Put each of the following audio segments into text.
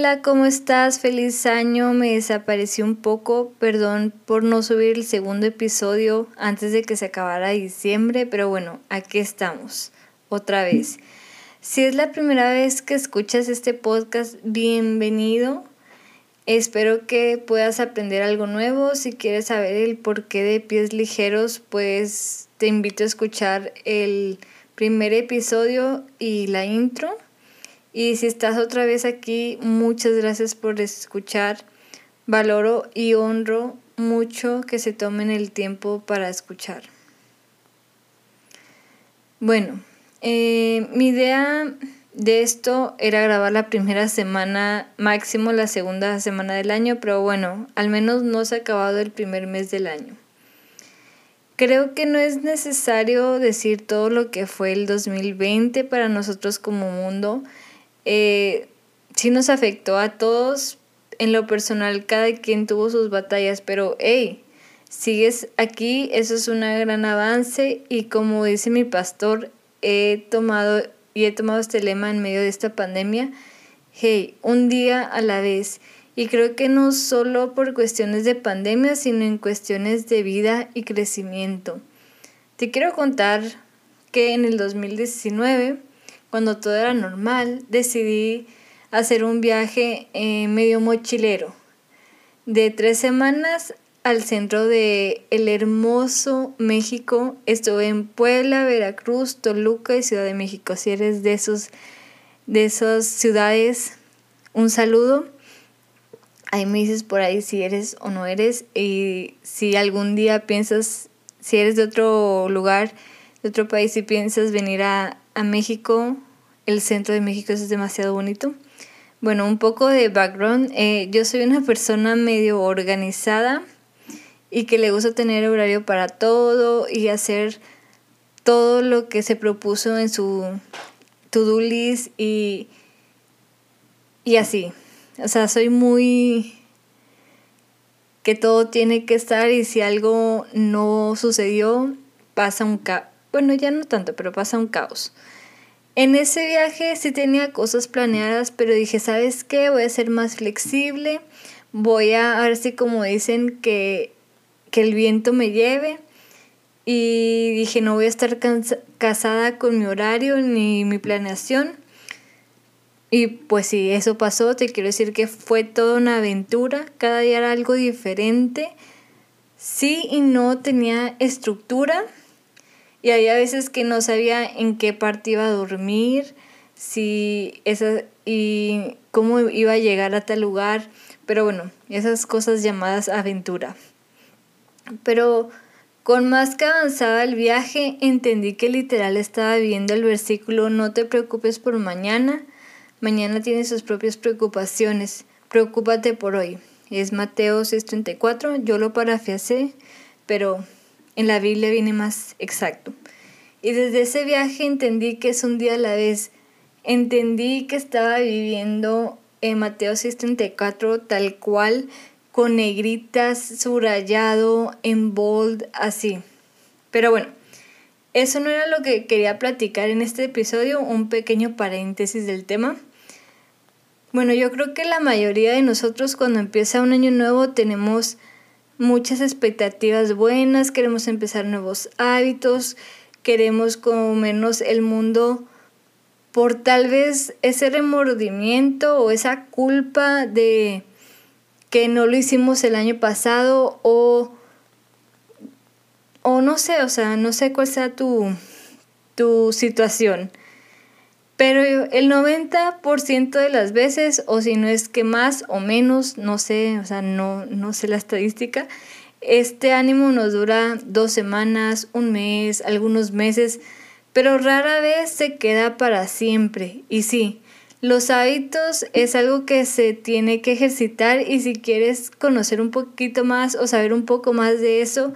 Hola, ¿cómo estás? Feliz año. Me desaparecí un poco. Perdón por no subir el segundo episodio antes de que se acabara diciembre, pero bueno, aquí estamos. Otra vez. Si es la primera vez que escuchas este podcast, bienvenido. Espero que puedas aprender algo nuevo. Si quieres saber el porqué de pies ligeros, pues te invito a escuchar el primer episodio y la intro. Y si estás otra vez aquí, muchas gracias por escuchar. Valoro y honro mucho que se tomen el tiempo para escuchar. Bueno, eh, mi idea de esto era grabar la primera semana, máximo la segunda semana del año, pero bueno, al menos no se ha acabado el primer mes del año. Creo que no es necesario decir todo lo que fue el 2020 para nosotros como mundo eh, sí nos afectó a todos. En lo personal, cada quien tuvo sus batallas, pero hey, sigues aquí, eso es un gran avance y como dice mi pastor, he tomado y he tomado este lema en medio de esta pandemia, hey, un día a la vez. Y creo que no solo por cuestiones de pandemia, sino en cuestiones de vida y crecimiento. Te quiero contar que en el 2019 cuando todo era normal, decidí hacer un viaje eh, medio mochilero de tres semanas al centro de el hermoso México. Estuve en Puebla, Veracruz, Toluca y Ciudad de México. Si eres de esos de esas ciudades, un saludo. Ahí me dices por ahí si eres o no eres y si algún día piensas si eres de otro lugar, de otro país y piensas venir a, a México, el centro de México es demasiado bonito. Bueno, un poco de background. Eh, yo soy una persona medio organizada y que le gusta tener horario para todo y hacer todo lo que se propuso en su to-do list y, y así. O sea, soy muy que todo tiene que estar y si algo no sucedió, pasa un caos. Bueno, ya no tanto, pero pasa un caos. En ese viaje sí tenía cosas planeadas, pero dije, ¿sabes qué? Voy a ser más flexible, voy a, ver si como dicen, que, que el viento me lleve. Y dije, no voy a estar casada con mi horario ni mi planeación. Y pues sí, eso pasó. Te quiero decir que fue toda una aventura. Cada día era algo diferente. Sí y no tenía estructura y había veces que no sabía en qué parte iba a dormir, si esa, y cómo iba a llegar a tal lugar. Pero bueno, esas cosas llamadas aventura. Pero con más que avanzaba el viaje, entendí que literal estaba viendo el versículo No te preocupes por mañana, mañana tiene sus propias preocupaciones, preocúpate por hoy. Es Mateo 6:34, yo lo parafrasé, pero en la Biblia viene más exacto. Y desde ese viaje entendí que es un día a la vez. Entendí que estaba viviendo en Mateo 6:34 tal cual, con negritas, subrayado, en bold, así. Pero bueno, eso no era lo que quería platicar en este episodio, un pequeño paréntesis del tema. Bueno, yo creo que la mayoría de nosotros cuando empieza un año nuevo tenemos muchas expectativas buenas, queremos empezar nuevos hábitos, queremos comernos el mundo por tal vez ese remordimiento o esa culpa de que no lo hicimos el año pasado o, o no sé, o sea, no sé cuál sea tu, tu situación. Pero el 90% de las veces, o si no es que más o menos, no sé, o sea, no, no sé la estadística, este ánimo nos dura dos semanas, un mes, algunos meses, pero rara vez se queda para siempre. Y sí, los hábitos es algo que se tiene que ejercitar y si quieres conocer un poquito más o saber un poco más de eso,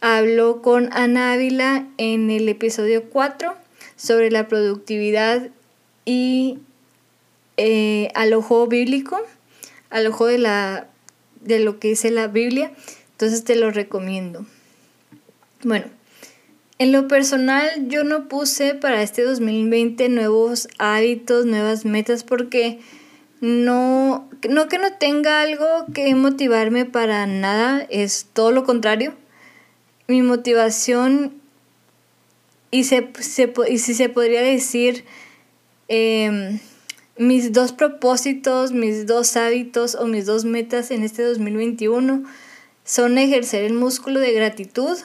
hablo con Ana Ávila en el episodio 4 sobre la productividad y eh, al ojo bíblico, al ojo de, la, de lo que dice la Biblia. Entonces te lo recomiendo. Bueno, en lo personal yo no puse para este 2020 nuevos hábitos, nuevas metas porque no, no que no tenga algo que motivarme para nada, es todo lo contrario. Mi motivación, y, se, y si se podría decir, em, mis dos propósitos, mis dos hábitos o mis dos metas en este 2021 son ejercer el músculo de gratitud.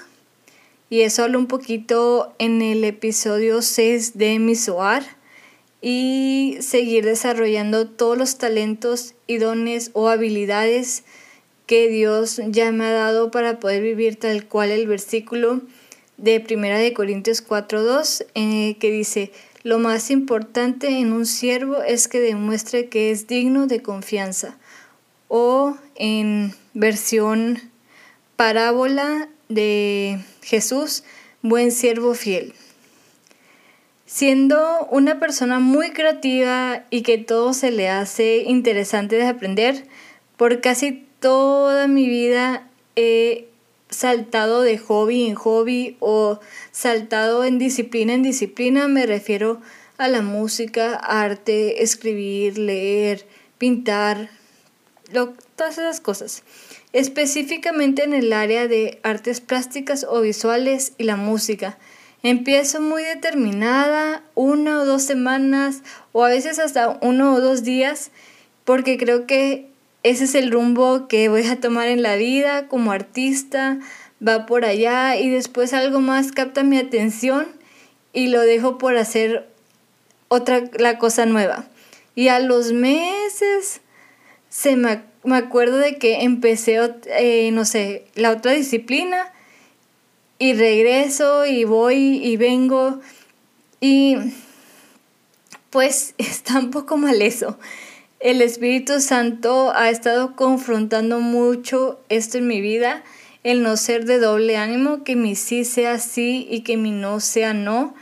Y eso hablo un poquito en el episodio 6 de mi SOAR y seguir desarrollando todos los talentos y dones o habilidades que Dios ya me ha dado para poder vivir tal cual el versículo de Primera de Corintios 4:2 eh, que dice, lo más importante en un siervo es que demuestre que es digno de confianza. O en versión parábola de Jesús, buen siervo fiel. Siendo una persona muy creativa y que todo se le hace interesante de aprender, por casi toda mi vida he saltado de hobby en hobby o saltado en disciplina en disciplina, me refiero a la música, arte, escribir, leer, pintar, todas esas cosas. Específicamente en el área de artes plásticas o visuales y la música. Empiezo muy determinada, una o dos semanas o a veces hasta uno o dos días, porque creo que ese es el rumbo que voy a tomar en la vida como artista, va por allá y después algo más capta mi atención y lo dejo por hacer otra la cosa nueva. Y a los meses se me, acuerdo de que empecé, eh, no sé, la otra disciplina y regreso y voy y vengo y pues está un poco mal eso. El Espíritu Santo ha estado confrontando mucho esto en mi vida, el no ser de doble ánimo, que mi sí sea sí y que mi no sea no,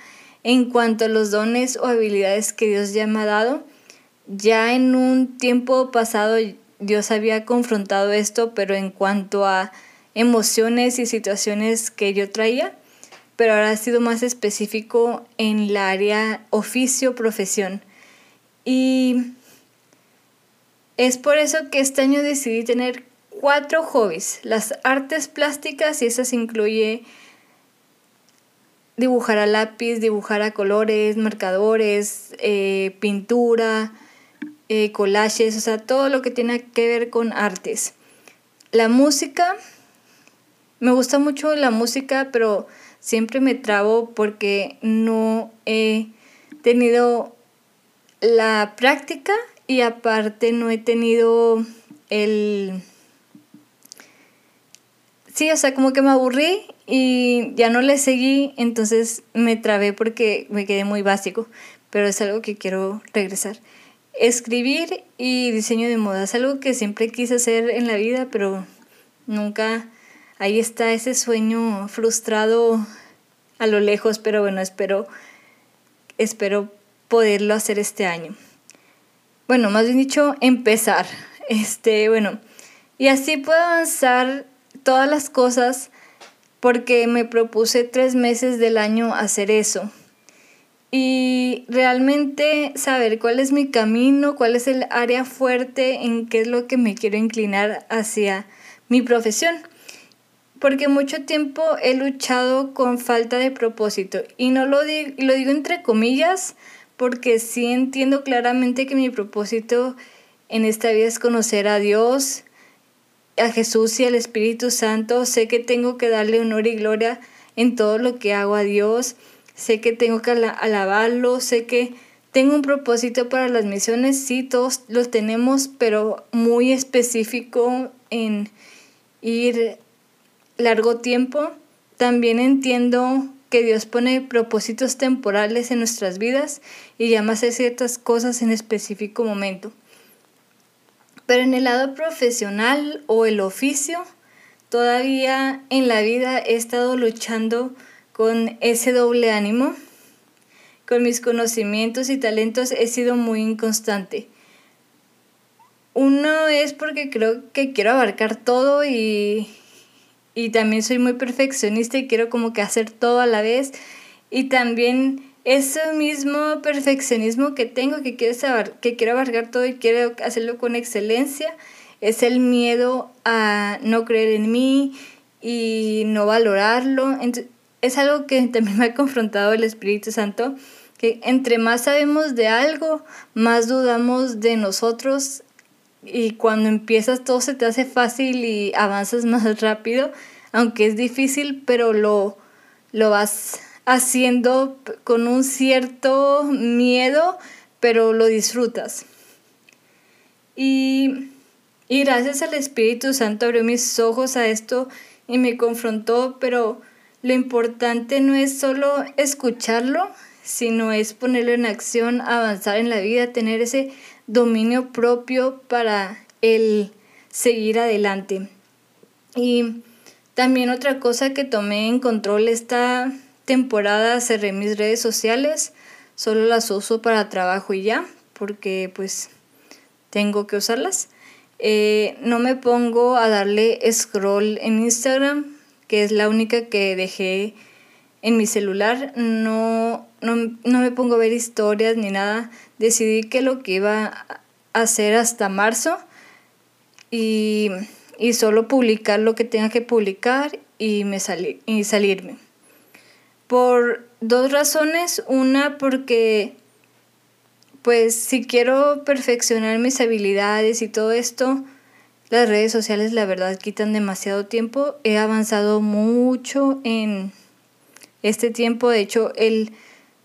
en cuanto a los dones o habilidades que Dios ya me ha dado. Ya en un tiempo pasado Dios había confrontado esto, pero en cuanto a emociones y situaciones que yo traía, pero ahora ha sido más específico en la área oficio, profesión. Y es por eso que este año decidí tener cuatro hobbies. Las artes plásticas, y esas incluye dibujar a lápiz, dibujar a colores, marcadores, eh, pintura, eh, collages, o sea, todo lo que tiene que ver con artes. La música, me gusta mucho la música, pero siempre me trabo porque no he tenido la práctica y aparte no he tenido el... Sí, o sea, como que me aburrí y ya no le seguí, entonces me trabé porque me quedé muy básico, pero es algo que quiero regresar. Escribir y diseño de moda es algo que siempre quise hacer en la vida, pero nunca ahí está ese sueño frustrado a lo lejos, pero bueno, espero, espero poderlo hacer este año. Bueno, más bien dicho, empezar. Este, bueno, y así puedo avanzar todas las cosas porque me propuse tres meses del año hacer eso. Y realmente saber cuál es mi camino, cuál es el área fuerte, en qué es lo que me quiero inclinar hacia mi profesión porque mucho tiempo he luchado con falta de propósito y no lo digo, lo digo entre comillas porque sí entiendo claramente que mi propósito en esta vida es conocer a Dios, a Jesús y al Espíritu Santo. Sé que tengo que darle honor y gloria en todo lo que hago a Dios. Sé que tengo que alabarlo, sé que tengo un propósito para las misiones, sí, todos los tenemos, pero muy específico en ir largo tiempo, también entiendo que Dios pone propósitos temporales en nuestras vidas y llama a hacer ciertas cosas en específico momento. Pero en el lado profesional o el oficio, todavía en la vida he estado luchando con ese doble ánimo. Con mis conocimientos y talentos he sido muy inconstante. Uno es porque creo que quiero abarcar todo y, y también soy muy perfeccionista y quiero como que hacer todo a la vez y también ese mismo perfeccionismo que tengo, que quiero, saber, que quiero abarcar todo y quiero hacerlo con excelencia, es el miedo a no creer en mí y no valorarlo. es algo que también me ha confrontado el Espíritu Santo, que entre más sabemos de algo, más dudamos de nosotros y cuando empiezas todo se te hace fácil y avanzas más rápido, aunque es difícil, pero lo, lo vas haciendo con un cierto miedo, pero lo disfrutas. Y, y gracias al Espíritu Santo abrió mis ojos a esto y me confrontó, pero lo importante no es solo escucharlo, sino es ponerlo en acción, avanzar en la vida, tener ese dominio propio para el seguir adelante. Y también otra cosa que tomé en control esta temporada cerré mis redes sociales, solo las uso para trabajo y ya, porque pues tengo que usarlas. Eh, no me pongo a darle scroll en Instagram, que es la única que dejé en mi celular. No, no, no me pongo a ver historias ni nada. Decidí que lo que iba a hacer hasta marzo y, y solo publicar lo que tenga que publicar y, me y salirme. Por dos razones. Una porque pues si quiero perfeccionar mis habilidades y todo esto, las redes sociales la verdad quitan demasiado tiempo. He avanzado mucho en este tiempo. De hecho, el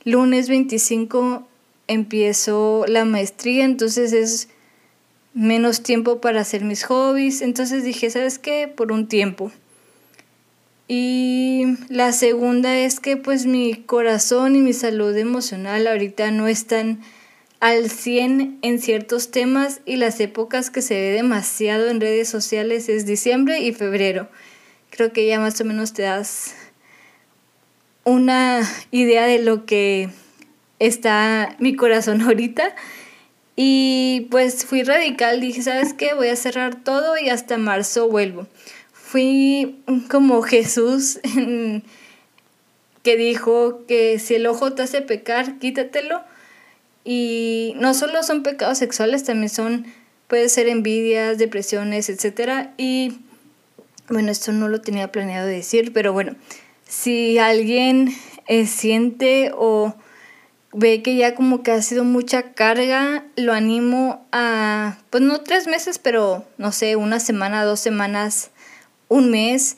lunes 25 empiezo la maestría, entonces es menos tiempo para hacer mis hobbies. Entonces dije, ¿sabes qué? Por un tiempo. Y la segunda es que pues mi corazón y mi salud emocional ahorita no están al 100 en ciertos temas y las épocas que se ve demasiado en redes sociales es diciembre y febrero. Creo que ya más o menos te das una idea de lo que está mi corazón ahorita. Y pues fui radical, dije, ¿sabes qué? Voy a cerrar todo y hasta marzo vuelvo fui como Jesús que dijo que si el ojo te hace pecar, quítatelo. Y no solo son pecados sexuales, también son, puede ser envidias, depresiones, etc. Y bueno, esto no lo tenía planeado decir, pero bueno, si alguien eh, siente o ve que ya como que ha sido mucha carga, lo animo a, pues no tres meses, pero no sé, una semana, dos semanas un mes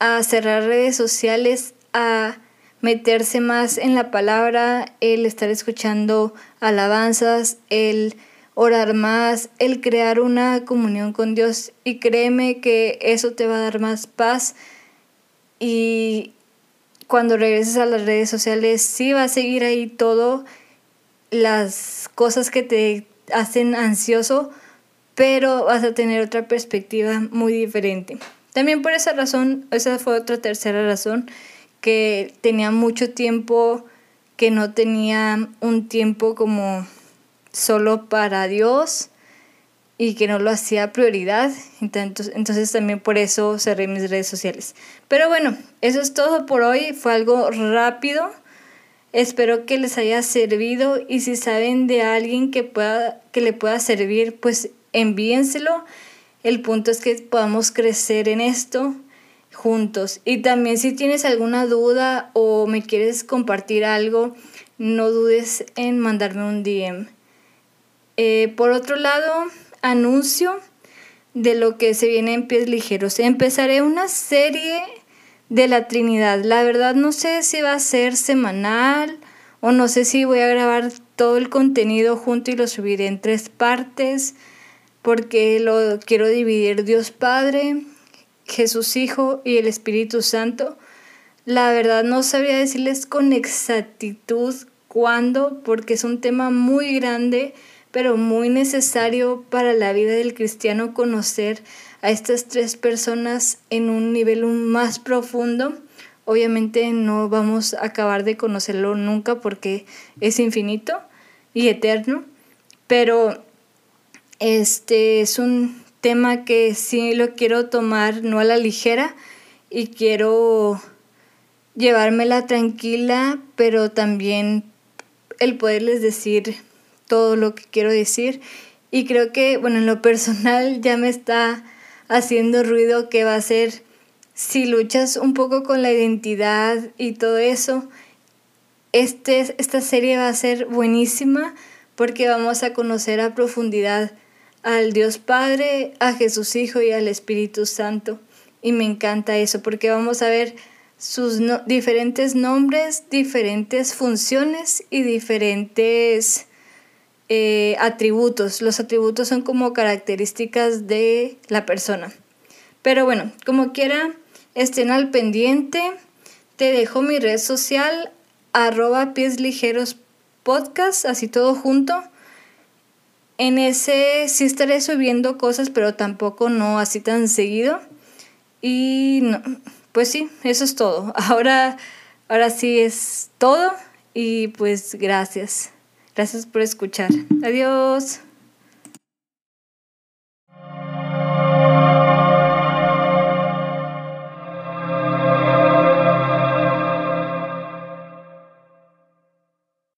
a cerrar redes sociales, a meterse más en la palabra, el estar escuchando alabanzas, el orar más, el crear una comunión con Dios. Y créeme que eso te va a dar más paz y cuando regreses a las redes sociales sí va a seguir ahí todo las cosas que te hacen ansioso, pero vas a tener otra perspectiva muy diferente. También por esa razón, esa fue otra tercera razón, que tenía mucho tiempo que no tenía un tiempo como solo para Dios y que no lo hacía prioridad. Entonces, entonces también por eso cerré mis redes sociales. Pero bueno, eso es todo por hoy. Fue algo rápido. Espero que les haya servido y si saben de alguien que, pueda, que le pueda servir, pues envíenselo. El punto es que podamos crecer en esto juntos. Y también si tienes alguna duda o me quieres compartir algo, no dudes en mandarme un DM. Eh, por otro lado, anuncio de lo que se viene en pies ligeros. Empezaré una serie de la Trinidad. La verdad no sé si va a ser semanal o no sé si voy a grabar todo el contenido junto y lo subiré en tres partes porque lo quiero dividir Dios Padre, Jesús Hijo y el Espíritu Santo. La verdad no sabría decirles con exactitud cuándo, porque es un tema muy grande, pero muy necesario para la vida del cristiano conocer a estas tres personas en un nivel más profundo. Obviamente no vamos a acabar de conocerlo nunca porque es infinito y eterno, pero este es un tema que sí lo quiero tomar no a la ligera y quiero llevármela tranquila, pero también el poderles decir todo lo que quiero decir. Y creo que, bueno, en lo personal ya me está haciendo ruido que va a ser si luchas un poco con la identidad y todo eso. Este, esta serie va a ser buenísima porque vamos a conocer a profundidad al Dios Padre, a Jesús Hijo y al Espíritu Santo. Y me encanta eso porque vamos a ver sus diferentes nombres, diferentes funciones y diferentes eh, atributos. Los atributos son como características de la persona. Pero bueno, como quiera, estén al pendiente. Te dejo mi red social, arroba pies ligeros así todo junto. En ese sí estaré subiendo cosas, pero tampoco no así tan seguido. Y no, pues sí, eso es todo. Ahora, ahora sí es todo y pues gracias. Gracias por escuchar. Adiós.